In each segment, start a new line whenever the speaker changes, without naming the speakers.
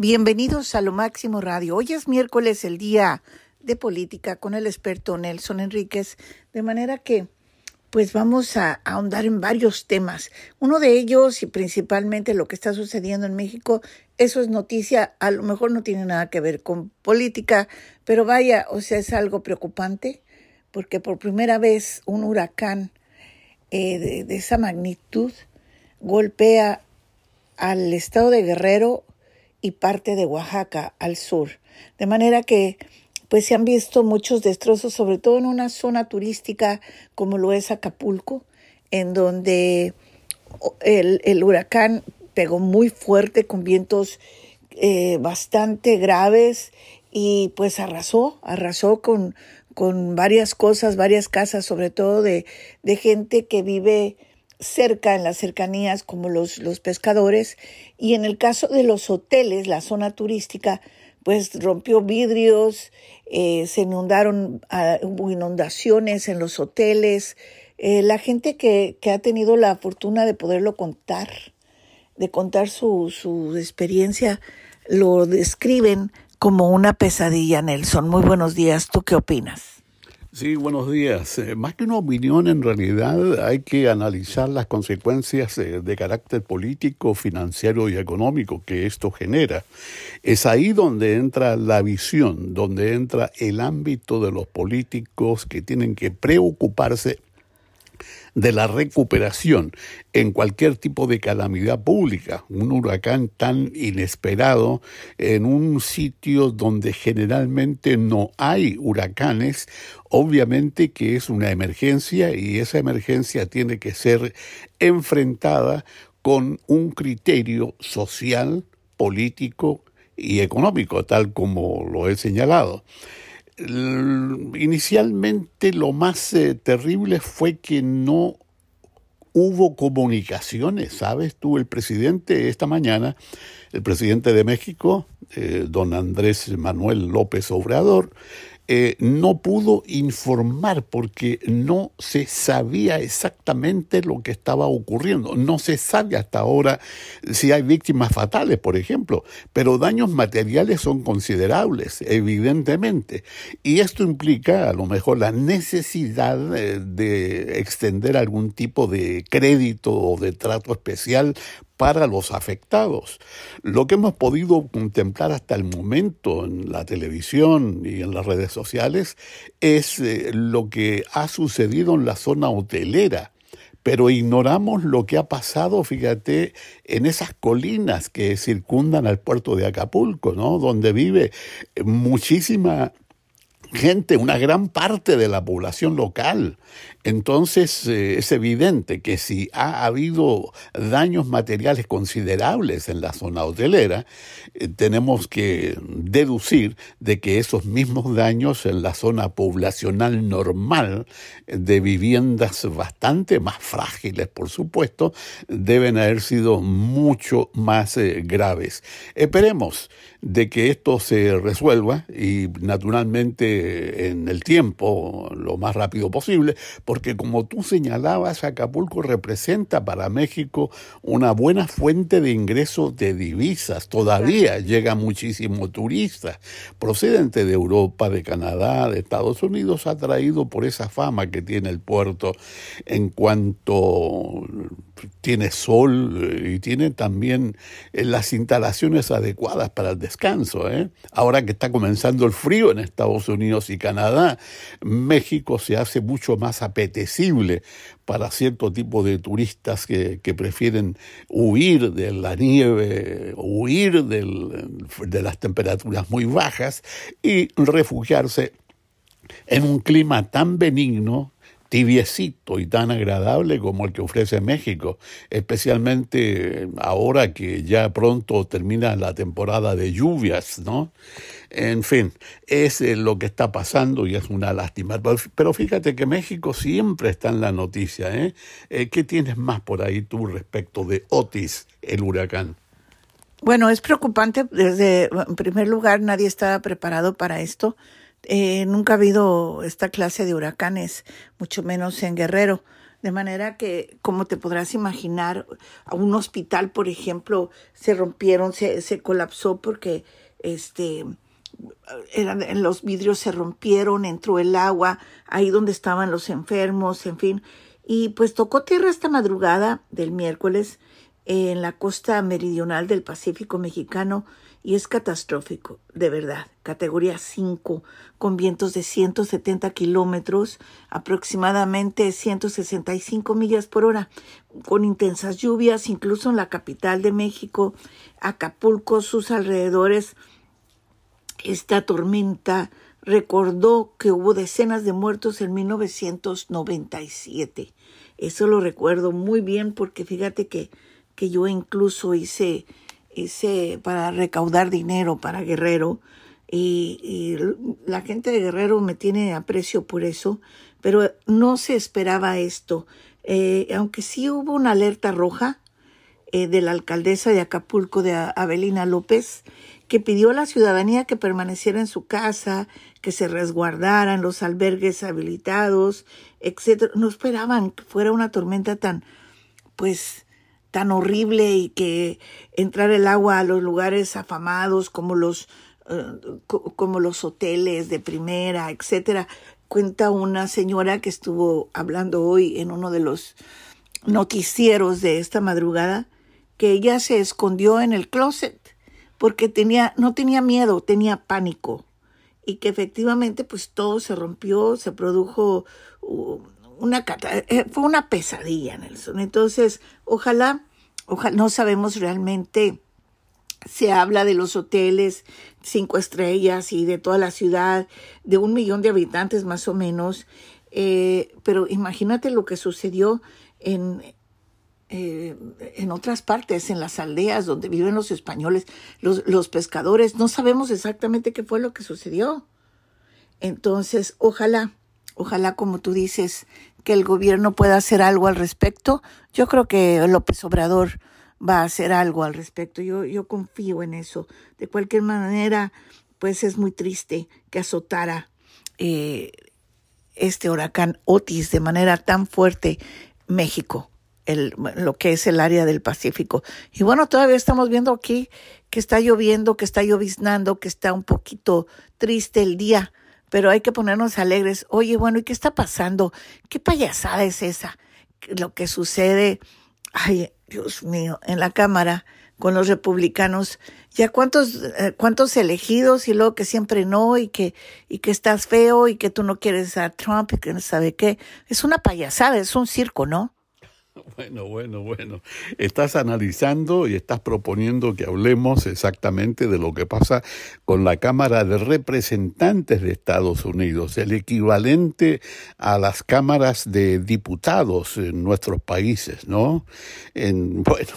Bienvenidos a Lo Máximo Radio. Hoy es miércoles, el día de política con el experto Nelson Enríquez, de manera que pues vamos a, ahondar en varios temas. Uno de ellos y principalmente lo que está sucediendo en México, eso es noticia, a lo mejor no tiene nada que ver con política, pero vaya, o sea, es algo preocupante porque por primera vez un huracán eh, de, de esa magnitud golpea al estado de Guerrero y parte de Oaxaca al sur. De manera que pues se han visto muchos destrozos, sobre todo en una zona turística como lo es Acapulco, en donde el, el huracán pegó muy fuerte con vientos eh, bastante graves y pues arrasó, arrasó con, con varias cosas, varias casas, sobre todo de, de gente que vive cerca, en las cercanías, como los, los pescadores. Y en el caso de los hoteles, la zona turística, pues rompió vidrios, eh, se inundaron, uh, hubo inundaciones en los hoteles. Eh, la gente que, que, ha tenido la fortuna de poderlo contar, de contar su, su experiencia, lo describen como una pesadilla, Nelson. Muy buenos días. ¿Tú qué opinas?
Sí, buenos días. Eh, más que una opinión, en realidad hay que analizar las consecuencias eh, de carácter político, financiero y económico que esto genera. Es ahí donde entra la visión, donde entra el ámbito de los políticos que tienen que preocuparse de la recuperación en cualquier tipo de calamidad pública. Un huracán tan inesperado en un sitio donde generalmente no hay huracanes, obviamente que es una emergencia y esa emergencia tiene que ser enfrentada con un criterio social, político y económico, tal como lo he señalado inicialmente lo más eh, terrible fue que no hubo comunicaciones, ¿sabes? Tú, el presidente esta mañana, el presidente de México, eh, don Andrés Manuel López Obrador, eh, no pudo informar porque no se sabía exactamente lo que estaba ocurriendo. No se sabe hasta ahora si hay víctimas fatales, por ejemplo, pero daños materiales son considerables, evidentemente. Y esto implica a lo mejor la necesidad eh, de extender algún tipo de crédito o de trato especial para los afectados. Lo que hemos podido contemplar hasta el momento en la televisión y en las redes sociales es eh, lo que ha sucedido en la zona hotelera pero ignoramos lo que ha pasado, fíjate, en esas colinas que circundan al puerto de Acapulco, ¿no? Donde vive muchísima gente, una gran parte de la población local. Entonces eh, es evidente que si ha habido daños materiales considerables en la zona hotelera, eh, tenemos que deducir de que esos mismos daños en la zona poblacional normal de viviendas bastante más frágiles, por supuesto, deben haber sido mucho más eh, graves. Esperemos de que esto se resuelva y naturalmente en el tiempo, lo más rápido posible, porque como tú señalabas, Acapulco representa para México una buena fuente de ingresos de divisas. Todavía llega muchísimo turista procedente de Europa, de Canadá, de Estados Unidos, atraído por esa fama que tiene el puerto en cuanto tiene sol eh, y tiene también eh, las instalaciones adecuadas para el descanso. ¿eh? Ahora que está comenzando el frío en Estados Unidos y Canadá, México se hace mucho más apetecible para cierto tipo de turistas que, prefieren huir de la nieve, huir de las temperaturas muy bajas y refugiarse en un clima tan benigno tibiecito y tan agradable como el que ofrece México, especialmente ahora que ya pronto termina la temporada de lluvias, ¿no? En fin, es eh, lo que está pasando y es una lástima. Pero fíjate que México siempre está en la noticia, ¿eh? eh ¿Qué tienes más por ahí tú respecto de Otis, el huracán?
Bueno, es preocupante. Desde, en primer lugar, nadie estaba preparado para esto. Eh, nunca ha habido esta clase de huracanes, mucho menos en Guerrero. De manera que, como te podrás imaginar, a un hospital, por ejemplo, se rompieron, se, se colapsó porque este, eran, los vidrios se rompieron, entró el agua, ahí donde estaban los enfermos, en fin. Y pues tocó tierra esta madrugada del miércoles en la costa meridional del Pacífico mexicano y es catastrófico, de verdad. Categoría 5, con vientos de 170 kilómetros, aproximadamente 165 millas por hora, con intensas lluvias, incluso en la capital de México, Acapulco, sus alrededores. Esta tormenta recordó que hubo decenas de muertos en 1997. Eso lo recuerdo muy bien porque fíjate que, que yo incluso hice hice para recaudar dinero para Guerrero y, la gente de Guerrero me tiene aprecio por eso, pero no se esperaba esto. Eh, aunque sí hubo una alerta roja eh, de la alcaldesa de Acapulco, de Abelina López, que pidió a la ciudadanía que permaneciera en su casa, que se resguardaran los albergues habilitados, etc. No esperaban que fuera una tormenta tan, pues, tan horrible y que entrar el agua a los lugares afamados como los eh, como los hoteles de primera, etcétera. Cuenta una señora que estuvo hablando hoy en uno de los noticieros de esta madrugada que ella se escondió en el closet porque tenía no tenía miedo, tenía pánico y que efectivamente pues todo se rompió, se produjo una eh, fue una pesadilla, Nelson. Entonces, ojalá, ojalá, no sabemos realmente, se habla de los hoteles cinco estrellas y de toda la ciudad, de un millón de habitantes más o menos, eh, pero imagínate lo que sucedió en, eh, en otras partes, en las aldeas donde viven los españoles, los, los pescadores, no sabemos exactamente qué fue lo que sucedió. Entonces, ojalá, ojalá como tú dices, que el gobierno pueda hacer algo al respecto. Yo creo que López Obrador va a hacer algo al respecto. Yo, yo confío en eso. De cualquier manera, pues es muy triste que azotara eh, este huracán Otis de manera tan fuerte México, el, lo que es el área del Pacífico. Y bueno, todavía estamos viendo aquí que está lloviendo, que está lloviznando, que está un poquito triste el día pero hay que ponernos alegres. Oye, bueno, ¿y qué está pasando? ¿Qué payasada es esa? Lo que sucede, ay, Dios mío, en la Cámara con los republicanos, ya cuántos, eh, cuántos elegidos y luego que siempre no y que, y que estás feo y que tú no quieres a Trump y que no sabe qué. Es una payasada, es un circo, ¿no?
Bueno, bueno, bueno. Estás analizando y estás proponiendo que hablemos exactamente de lo que pasa con la Cámara de Representantes de Estados Unidos, el equivalente a las cámaras de diputados en nuestros países, ¿no? En, bueno,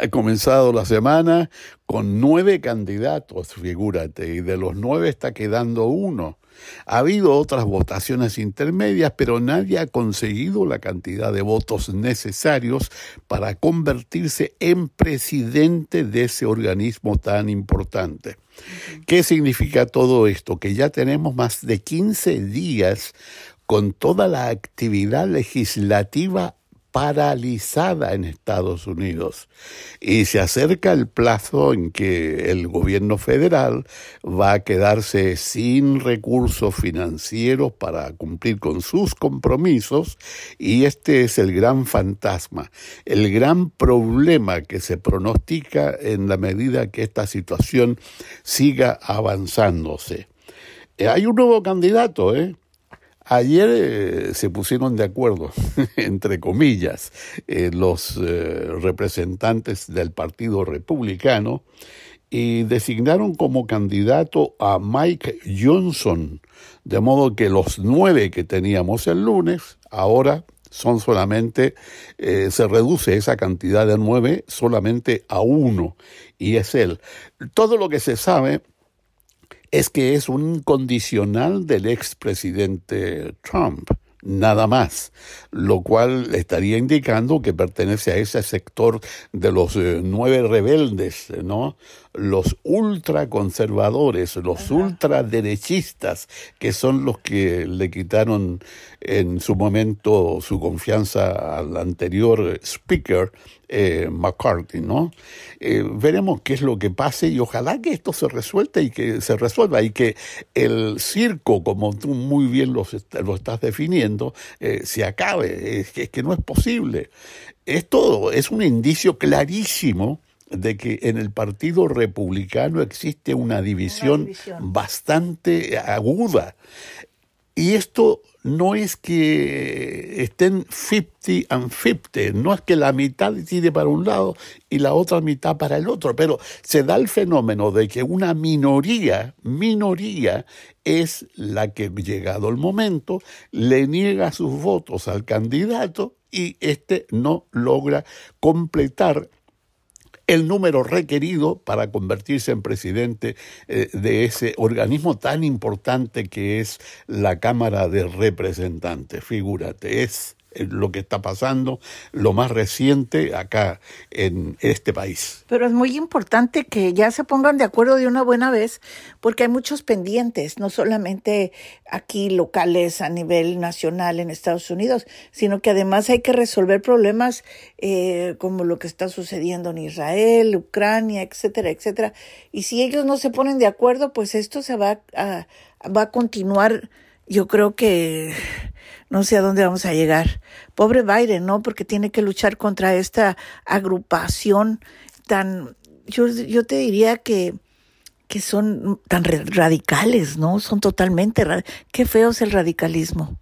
ha comenzado la semana con nueve candidatos, figúrate, y de los nueve está quedando uno. Ha habido otras votaciones intermedias, pero nadie ha conseguido la cantidad de votos necesarios para convertirse en presidente de ese organismo tan importante. ¿Qué significa todo esto? Que ya tenemos más de 15 días con toda la actividad legislativa paralizada en Estados Unidos y se acerca el plazo en que el gobierno federal va a quedarse sin recursos financieros para cumplir con sus compromisos y este es el gran fantasma, el gran problema que se pronostica en la medida que esta situación siga avanzándose. Eh, hay un nuevo candidato, ¿eh? Ayer eh, se pusieron de acuerdo, entre comillas, eh, los eh, representantes del Partido Republicano y designaron como candidato a Mike Johnson, de modo que los nueve que teníamos el lunes, ahora son solamente, se reduce esa cantidad de nueve solamente a uno, y es él. Todo lo que se sabe es que es un condicional del expresidente Trump. Nada más, lo cual estaría indicando que pertenece a ese sector de los eh, nueve rebeldes, ¿no? Los ultraconservadores, los ultraderechistas, que son los que le quitaron en su momento su confianza al anterior speaker, eh, McCarthy, ¿no? Eh, veremos qué es lo que pase y ojalá que esto se resuelva y que se resuelva y que el circo, como tú muy bien lo, lo estás definiendo, eh, se acabe. Es que, es que no es posible. Esto es un indicio clarísimo de que en el Partido Republicano existe una división, una división, bastante aguda. Y esto no es que estén 50 and 50, no es que la mitad tire para un lado y la otra mitad para el otro, pero se da el fenómeno de que una minoría, minoría, es la que, llegado el momento, le niega sus votos al candidato y este no logra completar el número requerido para convertirse en presidente eh, de ese organismo tan importante que es la Cámara de Representantes. Figúrate, es lo que está pasando, lo más reciente acá en este país.
Pero es muy importante que ya se pongan de acuerdo de una buena vez, porque hay muchos pendientes, no solamente aquí locales a nivel nacional en Estados Unidos, sino que además hay que resolver problemas eh, como lo que está sucediendo en Israel, Ucrania, etcétera, etcétera. Y si ellos no se ponen de acuerdo, pues esto se va a continuar, yo creo que no sé a dónde vamos a llegar. Pobre Biden, ¿no? Porque tiene que luchar contra esta agrupación tan, yo, yo te diría que, que son tan radicales, ¿no? Son totalmente, qué feo es el radicalismo.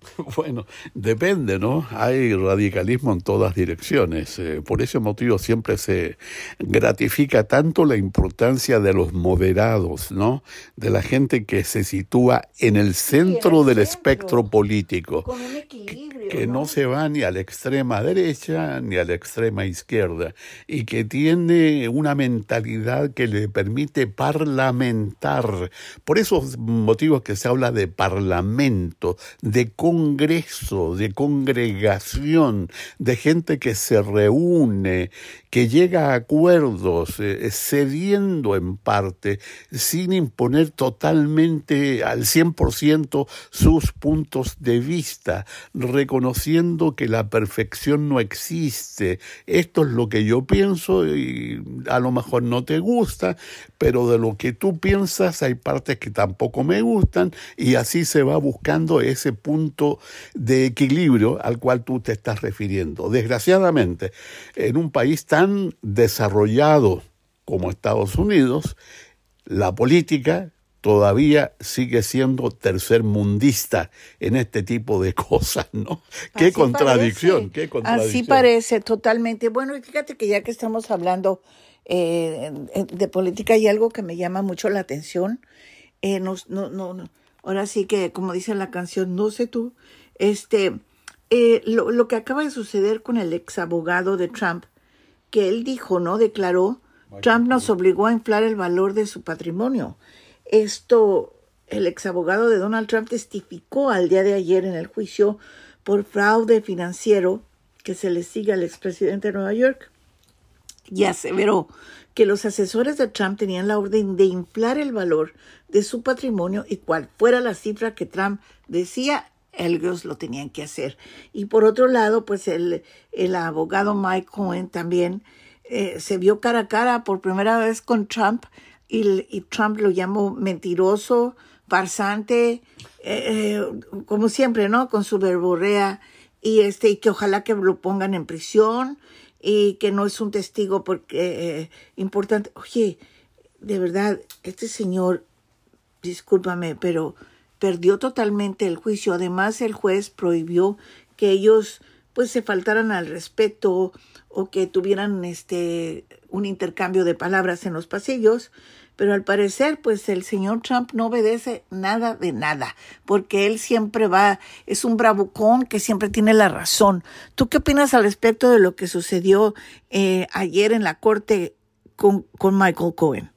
Bueno, depende, ¿no? Hay radicalismo en todas direcciones. Eh, por ese motivo siempre se gratifica tanto la importancia de los moderados, ¿no? De la gente que se sitúa en el centro del espectro político.
Con un equilibrio.
Que ¿no? se va ni a la extrema derecha ni a la extrema izquierda y que tiene una mentalidad que le permite parlamentar. Por esos motivos que se habla de parlamento, de congreso, de congregación, de gente que se reúne, que llega a acuerdos, eh, cediendo en parte, sin imponer totalmente al 100% sus puntos de vista, reconociendo que la perfección no existe. Esto es lo que yo pienso y a lo mejor no te gusta, pero de lo que tú piensas hay partes que tampoco me gustan y así se va buscando ese punto de equilibrio al cual tú te estás refiriendo. Desgraciadamente, en un país tan desarrollado como Estados Unidos, la política todavía sigue siendo tercermundista en este tipo de cosas, ¿no? Qué contradicción,
parece,
qué contradicción.
Así parece totalmente. Bueno, y fíjate que ya que estamos hablando eh, de política hay algo que me llama mucho la atención. Eh, no, no, no, ahora sí que, como dice la canción, no sé tú, este, eh, lo, lo, que acaba de suceder con el ex abogado de Trump, que él dijo, ¿no? Declaró, Trump nos obligó a inflar el valor de su patrimonio. Esto, el ex abogado de Donald Trump testificó al día de ayer en el juicio por fraude financiero que se le sigue al expresidente de Nueva York y aseveró que los asesores de Trump tenían la orden de inflar el valor de su patrimonio y cual fuera la cifra que Trump decía, ellos lo tenían que hacer. Y por otro lado, pues el, el abogado Mike Cohen también eh, se vio cara a cara por primera vez con Trump y, Trump lo llamó mentiroso, farsante, eh, eh, como siempre, ¿no? Con su verborrea y este y que ojalá que lo pongan en prisión y que no es un testigo porque importante. Oye, de verdad, este señor, discúlpame, pero perdió totalmente el juicio. Además, el juez prohibió que ellos pues se faltaran al respeto o que tuvieran este un intercambio de palabras en los pasillos, pero al parecer pues el señor Trump no obedece nada de nada, porque él siempre va, es un bravucón que siempre tiene la razón. ¿Tú qué opinas al respecto de lo que sucedió eh, ayer en la corte con, con Michael Cohen?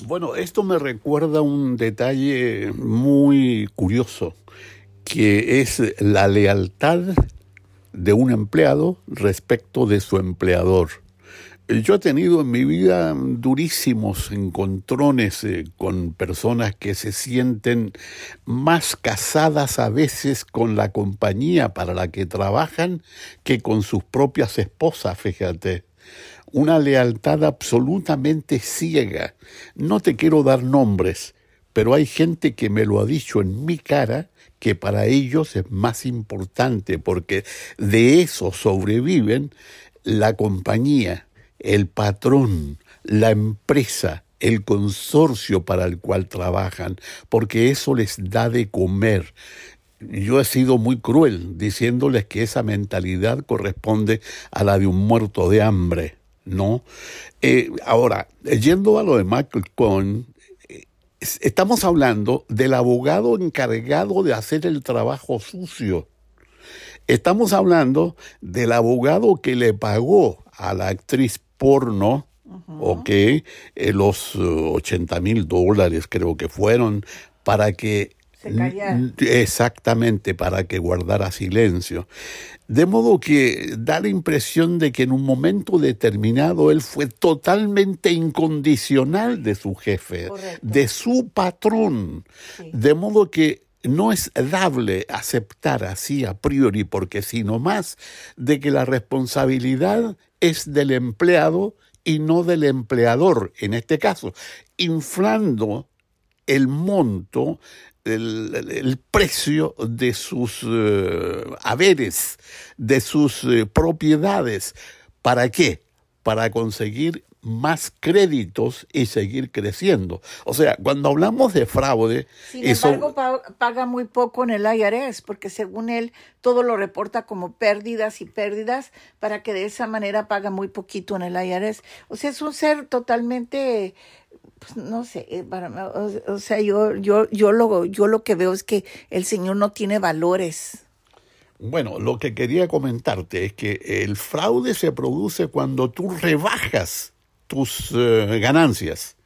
Bueno, esto me recuerda un detalle muy curioso que es la lealtad de un empleado respecto de su empleador. Yo he tenido en mi vida durísimos encontrones eh, con personas que se sienten más casadas a veces con la compañía para la que trabajan que con sus propias esposas, fíjate. Una lealtad absolutamente ciega. No te quiero dar nombres, pero hay gente que me lo ha dicho en mi cara que para ellos es más importante porque de eso sobreviven la compañía, el patrón, la empresa, el consorcio para el cual trabajan, porque eso les da de comer. Yo he sido muy cruel diciéndoles que esa mentalidad corresponde a la de un muerto de hambre, ¿no? Eh, ahora, yendo a lo de Michael Cohen, estamos hablando del abogado encargado de hacer el trabajo sucio. Estamos hablando del abogado que le pagó a la actriz porno, ok, eh, los 80 mil dólares creo que fueron, para que Exactamente, para que guardara silencio. De modo que da la impresión de que en un momento determinado él fue totalmente incondicional de su jefe, de su patrón. De modo que no es dable aceptar así a priori, porque sino más de que la responsabilidad es del empleado y no del empleador, en este caso, inflando el monto el, precio de sus eh, haberes, de sus eh, propiedades. ¿Para qué? Para conseguir más créditos y seguir creciendo. O sea, cuando hablamos de fraude...
Sin embargo, paga muy poco en el IRS, porque según él, todo lo reporta como pérdidas y pérdidas, para que de esa manera paga muy poquito en el IRS. O sea, es un ser totalmente pues, no sé, para, o, sea, yo, yo, yo, lo, yo lo que veo es que el Señor no tiene valores.
Bueno, lo que quería comentarte es que el fraude se produce cuando tú rebajas tus eh, ganancias,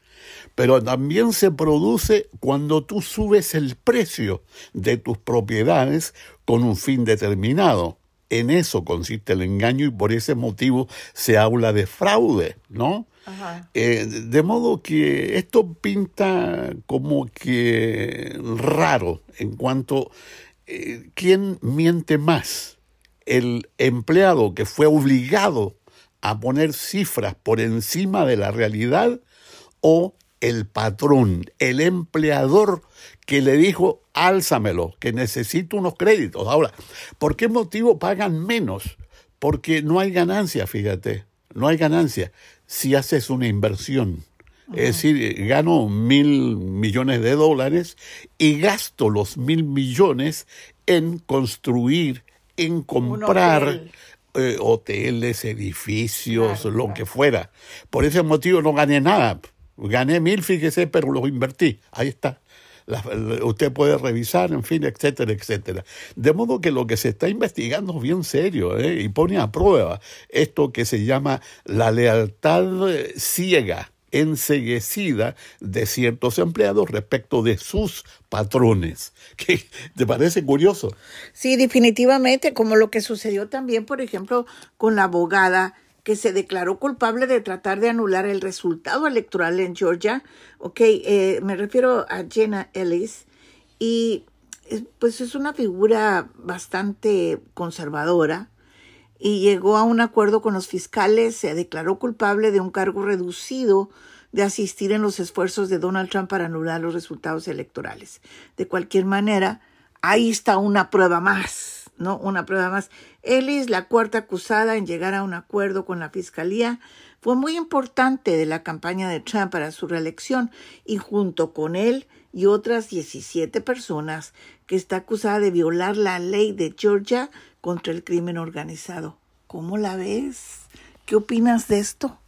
pero también se produce cuando tú subes el precio de tus propiedades con un fin determinado. En eso consiste el engaño y por ese motivo se habla de fraude, ¿no? Eh, de modo que esto pinta como que raro en cuanto eh, quién miente más, el empleado que fue obligado a poner cifras por encima de la realidad o el patrón, el empleador que le dijo, álzamelo, que necesito unos créditos. Ahora, ¿por qué motivo pagan menos? Porque no hay ganancia, fíjate, no hay ganancia si haces una inversión. Es decir, gano mil millones de dólares y gasto los mil millones en construir, en comprar eh, hoteles, edificios, lo que fuera. Por ese motivo no gané nada. Gané mil, fíjese, pero los invertí. Ahí está. Usted puede revisar, en fin, etcétera, etcétera. De modo que lo que se está investigando es bien serio ¿eh? y pone a prueba esto que se llama la lealtad eh, ciega enseguecida de ciertos empleados respecto de sus patrones. ¿Te parece curioso?
Sí, definitivamente, como lo que sucedió también, por ejemplo, con la abogada que se declaró culpable de tratar de anular el resultado electoral en Georgia. Ok, eh, me refiero a Jenna Ellis y eh, pues es una figura bastante conservadora y llegó a un acuerdo con los fiscales, se declaró culpable de un cargo reducido de asistir en los esfuerzos de Donald Trump para anular los resultados electorales. De cualquier manera, ahí está una prueba más ¿no? Una prueba más. Ellis, la cuarta acusada en llegar a un acuerdo con la Fiscalía, fue muy importante de la campaña de Trump para su reelección y junto con él y otras 17 personas que está acusada de violar la ley de Georgia contra el crimen organizado. ¿Cómo la ves? ¿Qué opinas de esto?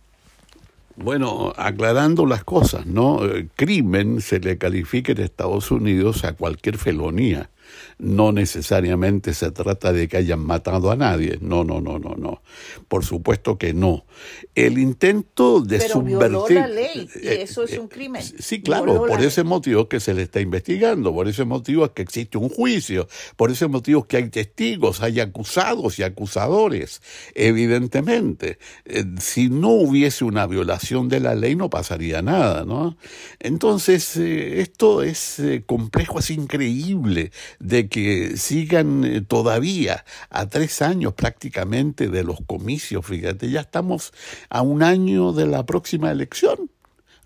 Bueno, aclarando las cosas, ¿no? crimen se le califica en Estados Unidos a cualquier felonía no necesariamente se trata de que hayan matado a nadie. No, no, no, no, no. Por supuesto que no. El intento de
Pero
subvertir.
la ley y eh, eso es eh, un crimen.
Sí, claro, por ese motivo que se le está investigando, por ese motivo es que existe un juicio, por ese motivo es que hay testigos, hay acusados y acusadores, evidentemente. Eh, si no hubiese una violación de la ley no pasaría nada, ¿no? Entonces, esto es complejo, es increíble de que sigan eh, todavía a tres años prácticamente de los comicios, fíjate, ya estamos a un año de la próxima elección.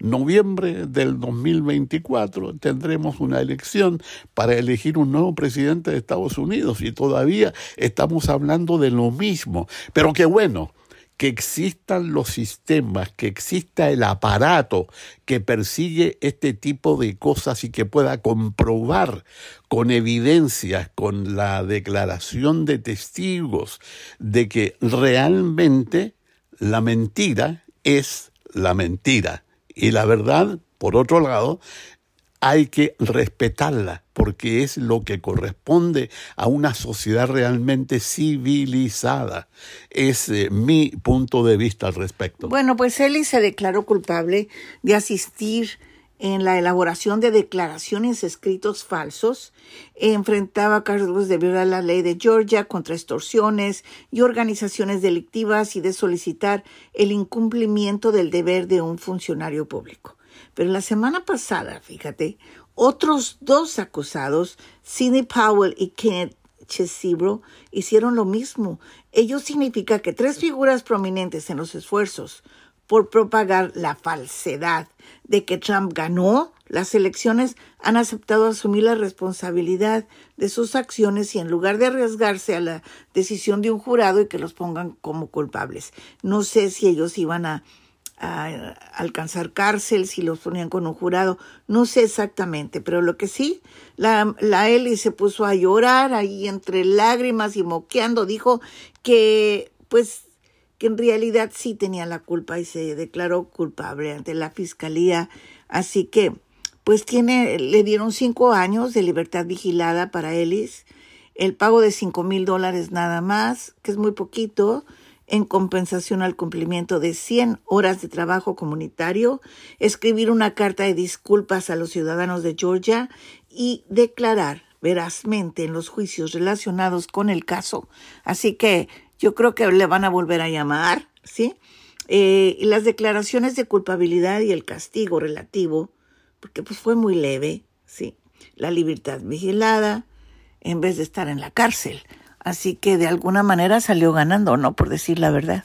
Noviembre del 2024 tendremos una elección para elegir un nuevo presidente de Estados Unidos y todavía estamos hablando de lo mismo. Pero qué bueno, que existan los sistemas, que exista el aparato que persigue este tipo de cosas y que pueda comprobar con evidencias, con la declaración de testigos, de que realmente la mentira es la mentira. Y la verdad, por otro lado, hay que respetarla porque es lo que corresponde a una sociedad realmente civilizada. Es eh, mi punto de vista al respecto.
Bueno, pues Eli se declaró culpable de asistir en la elaboración de declaraciones escritos falsos, enfrentaba cargos de violar la ley de Georgia contra extorsiones y organizaciones delictivas y de solicitar el incumplimiento del deber de un funcionario público. Pero la semana pasada, fíjate, otros dos acusados, Sidney Powell y Kenneth Chesibro, hicieron lo mismo. Ello significa que tres figuras prominentes en los esfuerzos por propagar la falsedad de que Trump ganó las elecciones han aceptado asumir la responsabilidad de sus acciones y en lugar de arriesgarse a la decisión de un jurado y que los pongan como culpables. No sé si ellos iban a a alcanzar cárcel, si los ponían con un jurado, no sé exactamente, pero lo que sí, la, la Eli se puso a llorar ahí entre lágrimas y moqueando, dijo que pues que en realidad sí tenía la culpa y se declaró culpable ante la fiscalía, así que pues tiene, le dieron cinco años de libertad vigilada para Ellis, el pago de cinco mil dólares nada más, que es muy poquito, en compensación al cumplimiento de 100 horas de trabajo comunitario, escribir una carta de disculpas a los ciudadanos de Georgia y declarar verazmente en los juicios relacionados con el caso. Así que yo creo que le van a volver a llamar, ¿sí? Eh, y las declaraciones de culpabilidad y el castigo relativo, porque pues fue muy leve, ¿sí? La libertad vigilada en vez de estar en la cárcel. Así que de alguna manera salió ganando, ¿no? Por decir la verdad.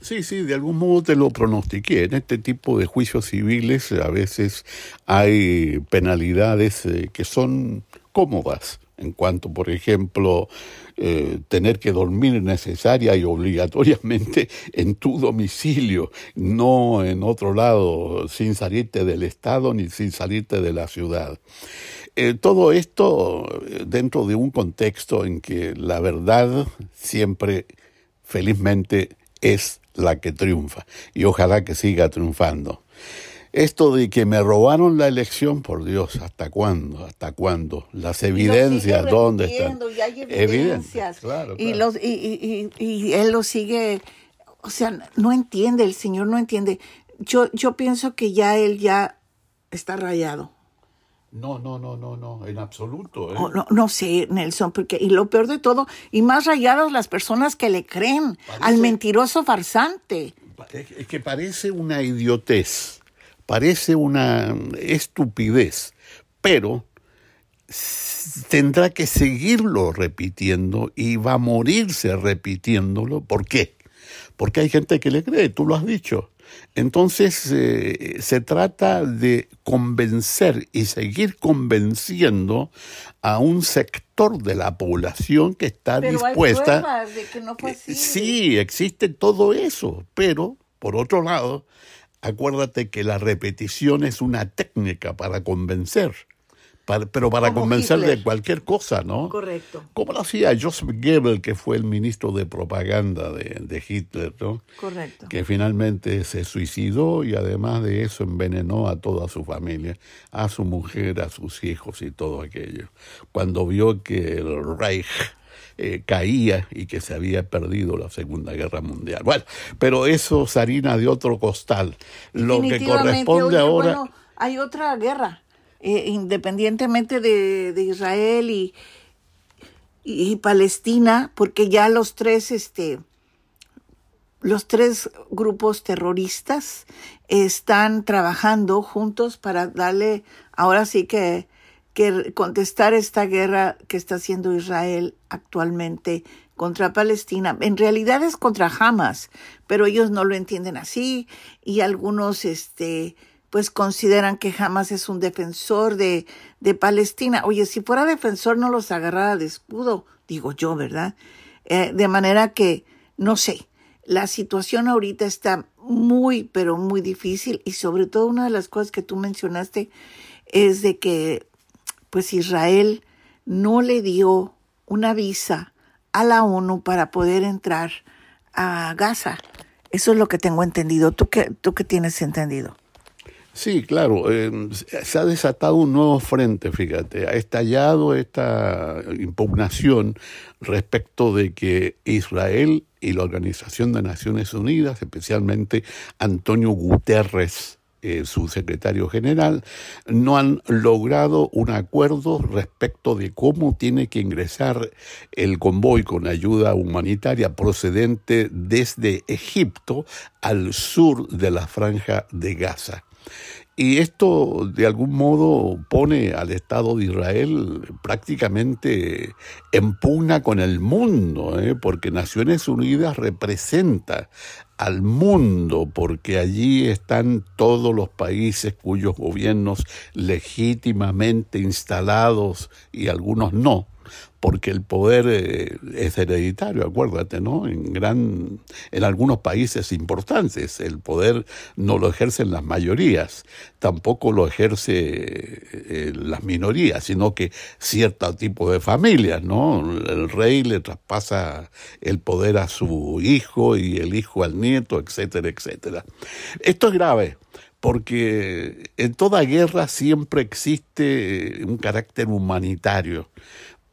Sí, sí, de algún modo te lo pronostiqué. En este tipo de juicios civiles a veces hay penalidades eh, que son cómodas en cuanto, por ejemplo, eh, tener que dormir necesaria y obligatoriamente en tu domicilio, no en otro lado, sin salirte del Estado ni sin salirte de la ciudad. Eh, todo esto eh, dentro de un contexto en que la verdad siempre, felizmente, es la que triunfa y ojalá que siga triunfando. Esto de que me robaron la elección, por Dios, ¿hasta cuándo? ¿Hasta cuándo? Las evidencias, ¿dónde están?
evidencias. Claro, Y, los, y, y, y, él lo sigue, o sea, no entiende, el Señor no entiende. Yo, yo pienso que ya él ya está rayado.
No, no, no, no, no, en absoluto. ¿eh?
Oh, no, no, sé, Nelson, porque y lo peor de todo, y más rayadas las personas que le creen al mentiroso farsante.
Es que parece una idiotez, parece una estupidez, pero tendrá que seguirlo repitiendo y va a morirse repitiéndolo. ¿Por qué? Porque hay gente que le cree, tú lo has dicho. Entonces eh, se trata de convencer y seguir convenciendo a un sector de la población que está dispuesta.
de que no fue así.
Sí, existe todo eso, pero por otro lado, acuérdate que la repetición es una técnica para convencer. pero para
Como
convencer de cualquier cosa, ¿no?
Correcto.
Como lo hacía Joseph Goebbels, que fue el ministro de propaganda de, de Hitler, ¿no?
Correcto.
que finalmente se suicidó y además de eso envenenó a toda su familia, a su mujer, a sus hijos y todo aquello. Cuando vio que el Reich eh, caía y que se había perdido la Segunda Guerra Mundial. Bueno, pero eso es harina de otro costal. Lo que corresponde
oye,
ahora...
Bueno, hay otra guerra, eh, independientemente de, de Israel y, y, y Palestina, porque ya los tres, este, los tres grupos terroristas están trabajando juntos para darle, ahora sí que, que contestar esta guerra que está haciendo Israel actualmente contra Palestina. En realidad es contra Hamas, pero ellos no lo entienden así y algunos, este, pues consideran que Hamas es un defensor de, de Palestina. Oye, si fuera defensor no los agarrara de escudo, digo yo, ¿verdad? Eh, de manera que, no sé, la situación ahorita está muy, pero muy difícil y sobre todo una de las cosas que tú mencionaste es de que pues Israel no le dio una visa a la ONU para poder entrar a Gaza. Eso es lo que tengo entendido. ¿Tú qué, tú qué tienes entendido?
Sí, claro, eh, se ha desatado un nuevo frente, fíjate, ha estallado esta impugnación respecto de que Israel y la Organización de Naciones Unidas, especialmente Antonio Guterres, eh, su secretario general, no han logrado un acuerdo respecto de cómo tiene que ingresar el convoy con ayuda humanitaria procedente desde Egipto al sur de la franja de Gaza. Y esto de algún modo pone al Estado de Israel prácticamente en pugna con el mundo, ¿eh? porque Naciones Unidas representa al mundo, porque allí están todos los países cuyos gobiernos legítimamente instalados y algunos no, porque el poder eh, es hereditario, acuérdate, ¿no? En gran, en algunos países importantes el poder no lo ejercen las mayorías, tampoco lo ejerce eh, las minorías, sino que cierto tipo de familias, ¿no? El rey le traspasa el poder a su hijo y el hijo al nieto, etcétera, etcétera. Esto es grave porque en toda guerra siempre existe un carácter humanitario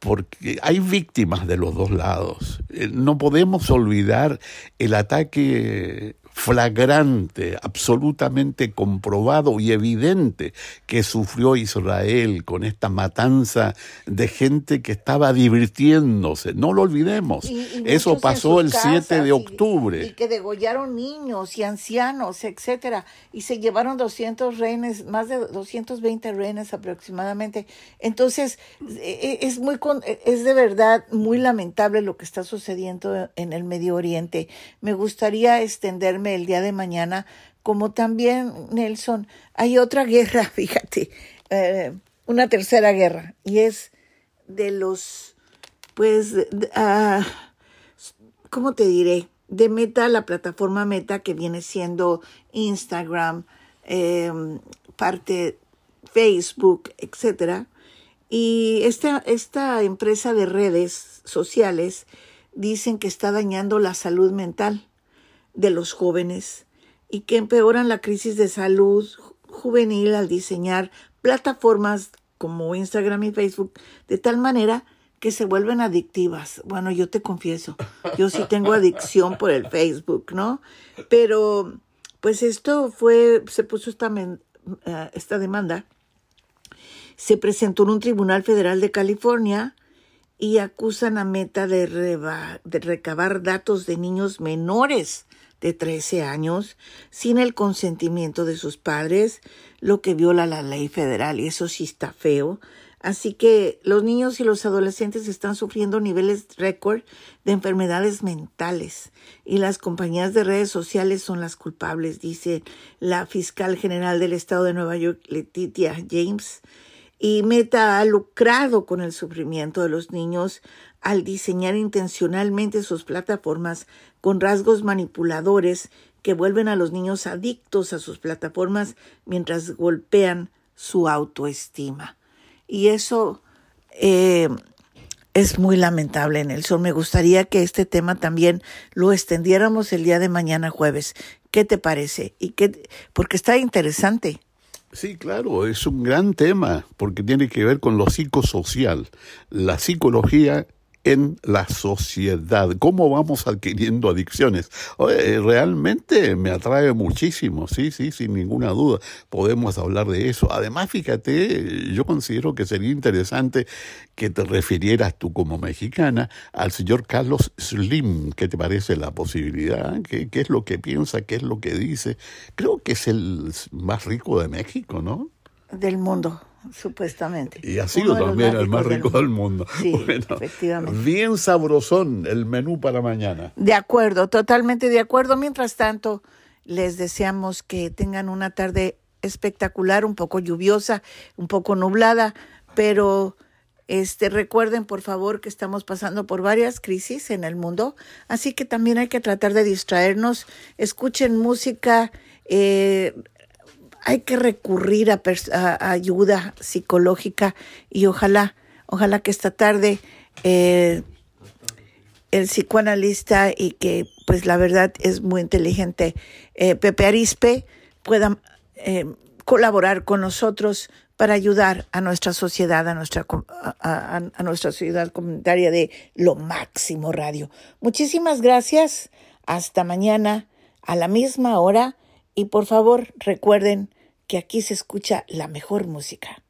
porque hay víctimas de los dos lados. Eh, No podemos olvidar el ataque flagrante, absolutamente comprobado y evidente que sufrió Israel con esta matanza de gente que estaba divirtiéndose. No lo olvidemos.
Y- y
Eso pasó el
sus
7
casas
de octubre.
Y, que degollaron niños y ancianos, etcétera, y se llevaron 200 rehenes, más de 220 rehenes aproximadamente. Entonces, e- e- es muy con- es de verdad muy lamentable lo que está sucediendo en el Medio Oriente. Me gustaría extenderme el día de mañana, como también Nelson, hay otra guerra, fíjate, eh, una tercera guerra y es de los pues ah, ¿cómo te diré? De Meta, la plataforma Meta que viene siendo Instagram, eh, parte Facebook, etcétera. Y esta, esta empresa de redes sociales dicen que está dañando la salud mental de los jóvenes y que empeoran la crisis de salud ju- juvenil al diseñar plataformas como Instagram y Facebook de tal manera que se vuelven adictivas. Bueno, yo te confieso, yo sí tengo adicción por el Facebook, ¿no? Pero pues esto fue, se puso esta, eh, esta demanda, se presentó en un tribunal federal de California y acusan a Meta de, reba- de recabar datos de niños menores de 13 años sin el consentimiento de sus padres, lo que viola la ley federal y eso sí está feo. Así que los niños y los adolescentes están sufriendo niveles récord de enfermedades mentales y las compañías de redes sociales son las culpables, dice la fiscal general del estado de Nueva York, Letitia James y Meta ha lucrado con el sufrimiento de los niños al diseñar intencionalmente sus plataformas con rasgos manipuladores que vuelven a los niños adictos a sus plataformas mientras golpean su autoestima. y eso eh, es muy lamentable, Nelson. Me gustaría que este tema también lo extendiéramos el día de mañana jueves. ¿Qué te parece? Y porque está interesante.
Sí, claro, es un gran tema porque tiene que ver con lo psicosocial. La psicología en la sociedad, cómo vamos adquiriendo adicciones. realmente me atrae muchísimo, sí, sí, sin ninguna duda, podemos hablar de eso. Además, fíjate, yo considero que sería interesante que te refirieras tú como mexicana al señor Carlos Slim, ¿qué te parece la posibilidad? ¿Qué, qué es lo que piensa? ¿Qué es lo que dice? Creo que es el más rico de México, ¿no?
Del mundo supuestamente.
Y ha sido también el más rico del mundo.
Sí, efectivamente.
Bien sabrosón el menú para mañana.
De acuerdo, totalmente de acuerdo. Mientras tanto, les deseamos que tengan una tarde espectacular, un poco lluviosa, un poco nublada, pero este recuerden por favor que estamos pasando por varias crisis en el mundo, así que también hay que tratar de distraernos, escuchen música, eh, hay que recurrir a, ayuda psicológica y ojalá, ojalá que esta tarde eh, el psicoanalista y que pues la verdad es muy inteligente, eh, Pepe Arispe, pueda eh, colaborar con nosotros para ayudar a nuestra sociedad, a nuestra, a, a nuestra sociedad comunitaria de Lo Máximo Radio. Muchísimas gracias. Hasta mañana a la misma hora y por favor recuerden que aquí se escucha la mejor música.